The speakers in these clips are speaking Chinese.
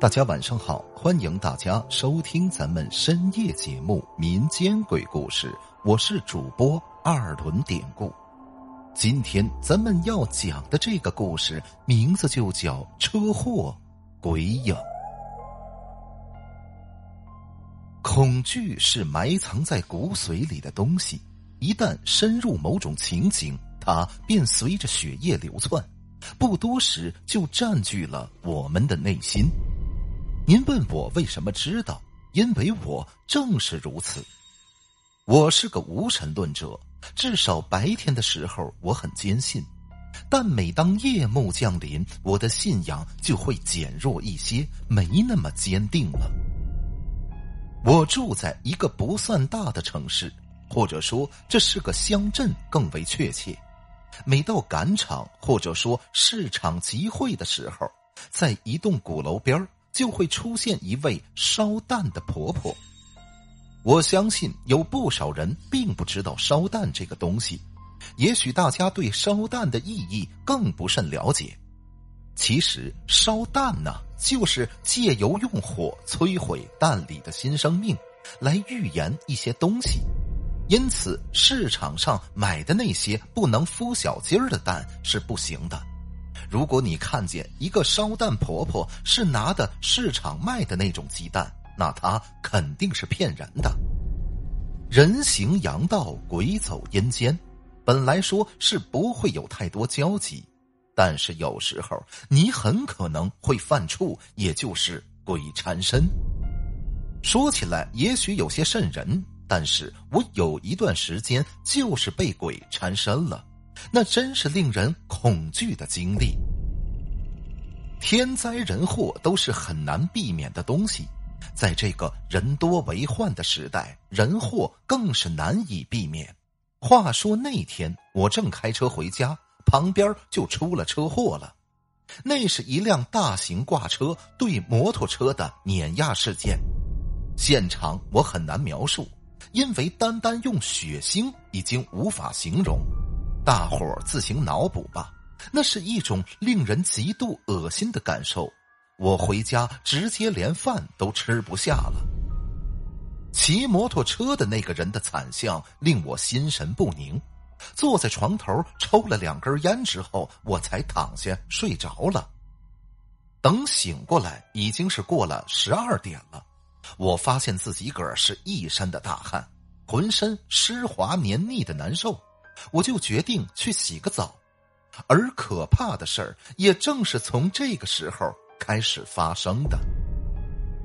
大家晚上好，欢迎大家收听咱们深夜节目《民间鬼故事》，我是主播二轮典故。今天咱们要讲的这个故事名字就叫车祸鬼影。恐惧是埋藏在骨髓里的东西，一旦深入某种情景，它便随着血液流窜，不多时就占据了我们的内心。您问我为什么知道？因为我正是如此。我是个无神论者，至少白天的时候我很坚信，但每当夜幕降临，我的信仰就会减弱一些，没那么坚定了。我住在一个不算大的城市，或者说这是个乡镇更为确切。每到赶场或者说市场集会的时候，在一栋鼓楼边就会出现一位烧蛋的婆婆。我相信有不少人并不知道烧蛋这个东西，也许大家对烧蛋的意义更不甚了解。其实烧蛋呢，就是借由用火摧毁蛋里的新生命，来预言一些东西。因此，市场上买的那些不能孵小鸡儿的蛋是不行的。如果你看见一个烧蛋婆婆是拿的市场卖的那种鸡蛋，那她肯定是骗人的。人行阳道，鬼走阴间，本来说是不会有太多交集，但是有时候你很可能会犯怵，也就是鬼缠身。说起来也许有些瘆人，但是我有一段时间就是被鬼缠身了。那真是令人恐惧的经历。天灾人祸都是很难避免的东西，在这个人多为患的时代，人祸更是难以避免。话说那天我正开车回家，旁边就出了车祸了。那是一辆大型挂车对摩托车的碾压事件，现场我很难描述，因为单单用血腥已经无法形容。大伙儿自行脑补吧，那是一种令人极度恶心的感受。我回家直接连饭都吃不下了。骑摩托车的那个人的惨相令我心神不宁，坐在床头抽了两根烟之后，我才躺下睡着了。等醒过来，已经是过了十二点了。我发现自己个儿是一身的大汗，浑身湿滑黏腻的难受。我就决定去洗个澡，而可怕的事儿也正是从这个时候开始发生的。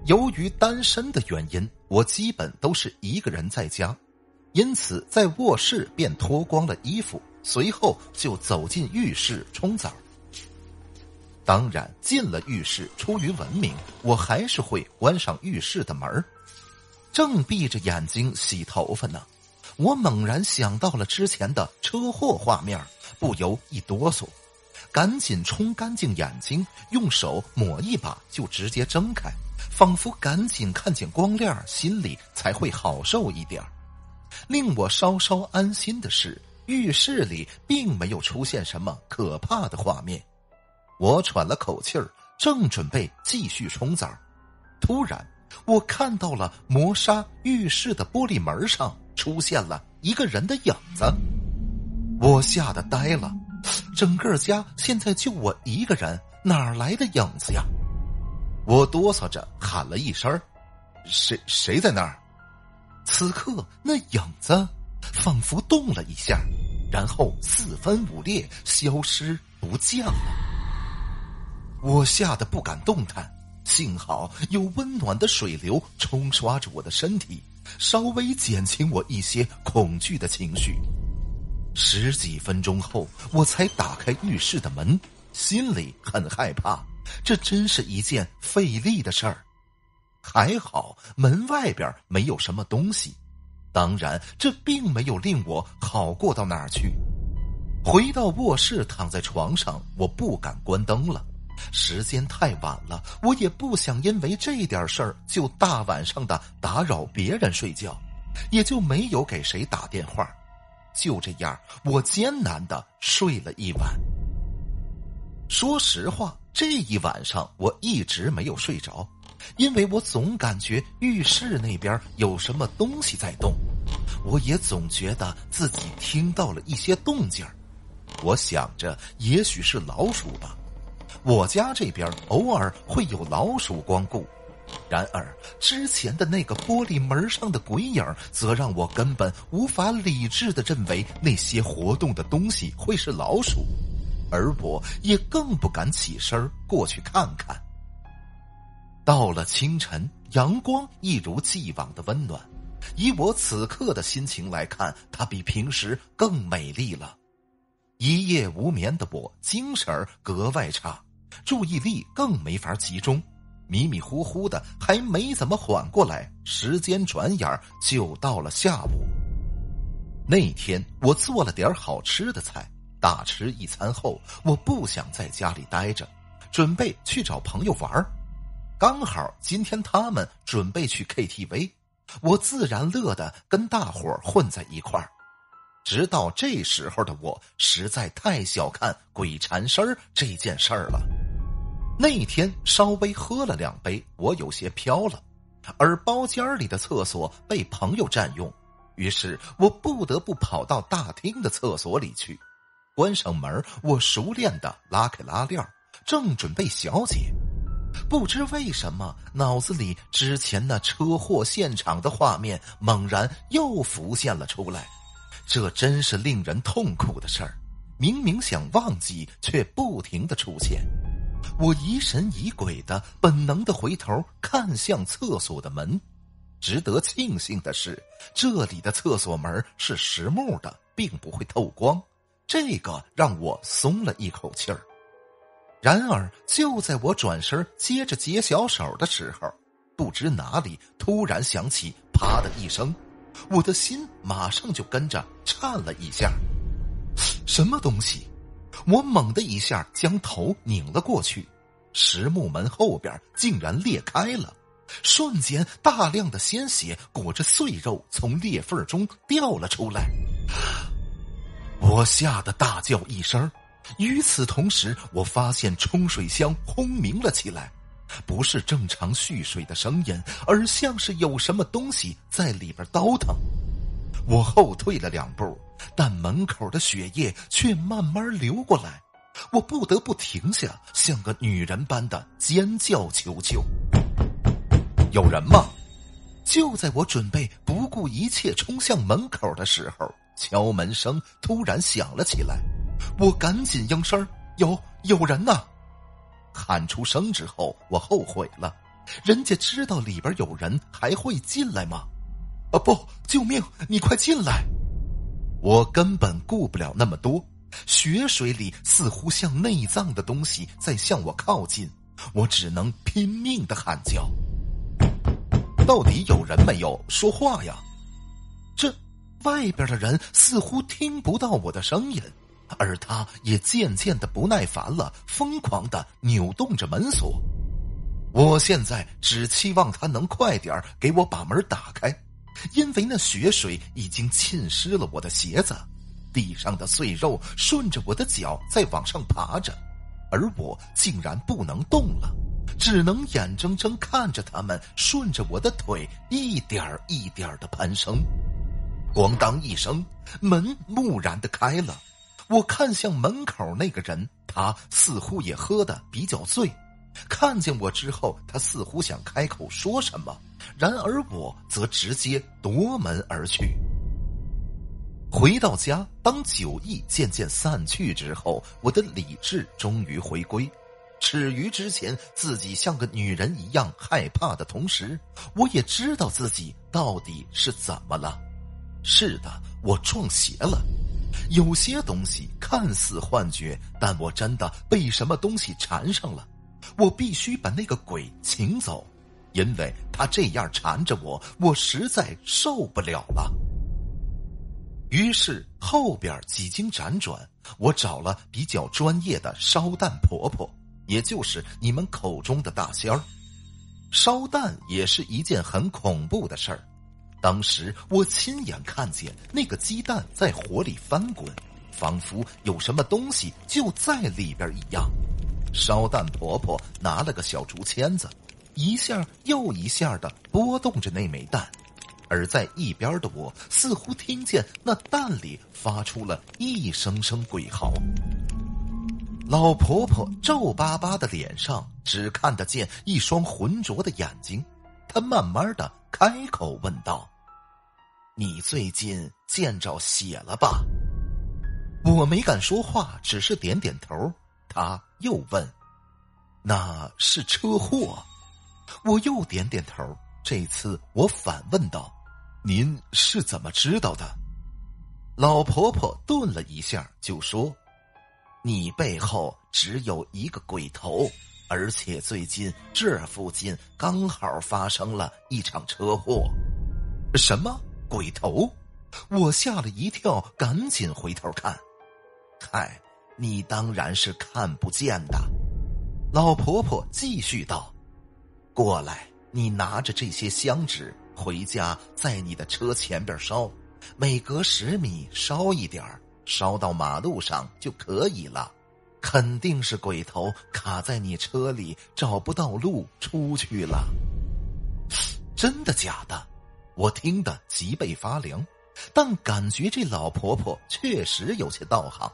由于单身的原因，我基本都是一个人在家，因此在卧室便脱光了衣服，随后就走进浴室冲澡。当然，进了浴室，出于文明，我还是会关上浴室的门正闭着眼睛洗头发呢。我猛然想到了之前的车祸画面，不由一哆嗦，赶紧冲干净眼睛，用手抹一把就直接睁开，仿佛赶紧看见光亮，心里才会好受一点令我稍稍安心的是，浴室里并没有出现什么可怕的画面。我喘了口气儿，正准备继续冲澡，突然我看到了磨砂浴室的玻璃门上。出现了一个人的影子，我吓得呆了。整个家现在就我一个人，哪来的影子呀？我哆嗦着喊了一声：“谁谁在那儿？”此刻那影子仿佛动了一下，然后四分五裂，消失不见了。我吓得不敢动弹，幸好有温暖的水流冲刷着我的身体。稍微减轻我一些恐惧的情绪。十几分钟后，我才打开浴室的门，心里很害怕。这真是一件费力的事儿。还好门外边没有什么东西，当然这并没有令我好过到哪儿去。回到卧室，躺在床上，我不敢关灯了。时间太晚了，我也不想因为这点事儿就大晚上的打扰别人睡觉，也就没有给谁打电话。就这样，我艰难的睡了一晚。说实话，这一晚上我一直没有睡着，因为我总感觉浴室那边有什么东西在动，我也总觉得自己听到了一些动静我想着也许是老鼠吧。我家这边偶尔会有老鼠光顾。然而，之前的那个玻璃门上的鬼影，则让我根本无法理智的认为那些活动的东西会是老鼠，而我也更不敢起身过去看看。到了清晨，阳光一如既往的温暖，以我此刻的心情来看，它比平时更美丽了。一夜无眠的我，精神格外差，注意力更没法集中。迷迷糊糊的，还没怎么缓过来，时间转眼就到了下午。那天我做了点好吃的菜，大吃一餐后，我不想在家里待着，准备去找朋友玩刚好今天他们准备去 KTV，我自然乐得跟大伙混在一块儿。直到这时候的我，实在太小看鬼缠身这件事儿了。那天稍微喝了两杯，我有些飘了，而包间里的厕所被朋友占用，于是我不得不跑到大厅的厕所里去。关上门，我熟练的拉开拉链，正准备小解，不知为什么脑子里之前那车祸现场的画面猛然又浮现了出来，这真是令人痛苦的事儿。明明想忘记，却不停的出现。我疑神疑鬼的，本能的回头看向厕所的门。值得庆幸的是，这里的厕所门是实木的，并不会透光，这个让我松了一口气儿。然而，就在我转身接着解小手的时候，不知哪里突然响起“啪”的一声，我的心马上就跟着颤了一下。什么东西？我猛的一下将头拧了过去，实木门后边竟然裂开了，瞬间大量的鲜血裹着碎肉从裂缝中掉了出来。我吓得大叫一声，与此同时，我发现冲水箱轰鸣了起来，不是正常蓄水的声音，而像是有什么东西在里边倒腾。我后退了两步。但门口的血液却慢慢流过来，我不得不停下，像个女人般的尖叫求救。有人吗？就在我准备不顾一切冲向门口的时候，敲门声突然响了起来。我赶紧应声：“有有人呐！”喊出声之后，我后悔了。人家知道里边有人，还会进来吗？啊不！救命！你快进来！我根本顾不了那么多，血水里似乎像内脏的东西在向我靠近，我只能拼命的喊叫。到底有人没有说话呀？这外边的人似乎听不到我的声音，而他也渐渐的不耐烦了，疯狂的扭动着门锁。我现在只期望他能快点给我把门打开。因为那血水已经浸湿了我的鞋子，地上的碎肉顺着我的脚在往上爬着，而我竟然不能动了，只能眼睁睁看着他们顺着我的腿一点一点的攀升。咣当一声，门木然的开了，我看向门口那个人，他似乎也喝的比较醉。看见我之后，他似乎想开口说什么，然而我则直接夺门而去。回到家，当酒意渐渐散去之后，我的理智终于回归。耻于之前自己像个女人一样害怕的同时，我也知道自己到底是怎么了。是的，我撞邪了。有些东西看似幻觉，但我真的被什么东西缠上了。我必须把那个鬼请走，因为他这样缠着我，我实在受不了了。于是后边几经辗转，我找了比较专业的烧蛋婆婆，也就是你们口中的大仙儿。烧蛋也是一件很恐怖的事儿。当时我亲眼看见那个鸡蛋在火里翻滚，仿佛有什么东西就在里边一样。烧蛋婆婆拿了个小竹签子，一下又一下的拨动着那枚蛋，而在一边的我似乎听见那蛋里发出了一声声鬼嚎。老婆婆皱巴巴的脸上只看得见一双浑浊的眼睛，她慢慢的开口问道：“你最近见着血了吧？”我没敢说话，只是点点头。他又问：“那是车祸？”我又点点头。这次我反问道：“您是怎么知道的？”老婆婆顿了一下，就说。你背后只有一个鬼头，而且最近这附近刚好发生了一场车祸。什么鬼头？我吓了一跳，赶紧回头看。嗨，你当然是看不见的。老婆婆继续道：“过来，你拿着这些香纸回家，在你的车前边烧，每隔十米烧一点。”烧到马路上就可以了，肯定是鬼头卡在你车里，找不到路出去了。真的假的？我听得脊背发凉，但感觉这老婆婆确实有些道行，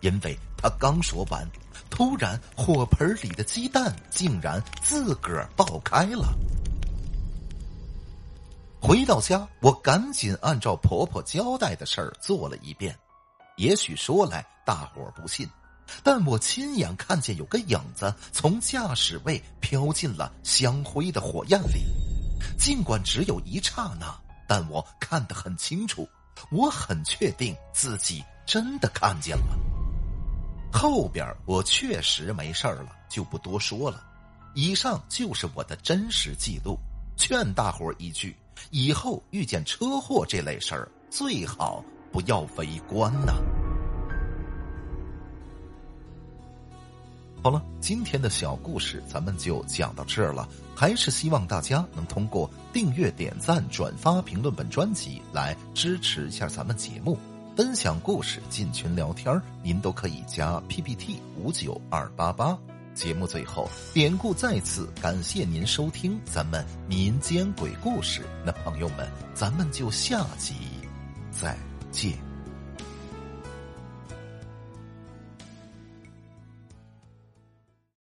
因为他刚说完，突然火盆里的鸡蛋竟然自个儿爆开了。回到家，我赶紧按照婆婆交代的事儿做了一遍。也许说来大伙儿不信，但我亲眼看见有个影子从驾驶位飘进了香灰的火焰里，尽管只有一刹那，但我看得很清楚，我很确定自己真的看见了。后边我确实没事了，就不多说了。以上就是我的真实记录，劝大伙一句：以后遇见车祸这类事儿，最好。不要围观呐！好了，今天的小故事咱们就讲到这儿了。还是希望大家能通过订阅、点赞、转发、评论本专辑来支持一下咱们节目，分享故事、进群聊天您都可以加 PPT 五九二八八。节目最后，典故再次感谢您收听咱们民间鬼故事。那朋友们，咱们就下集再。见。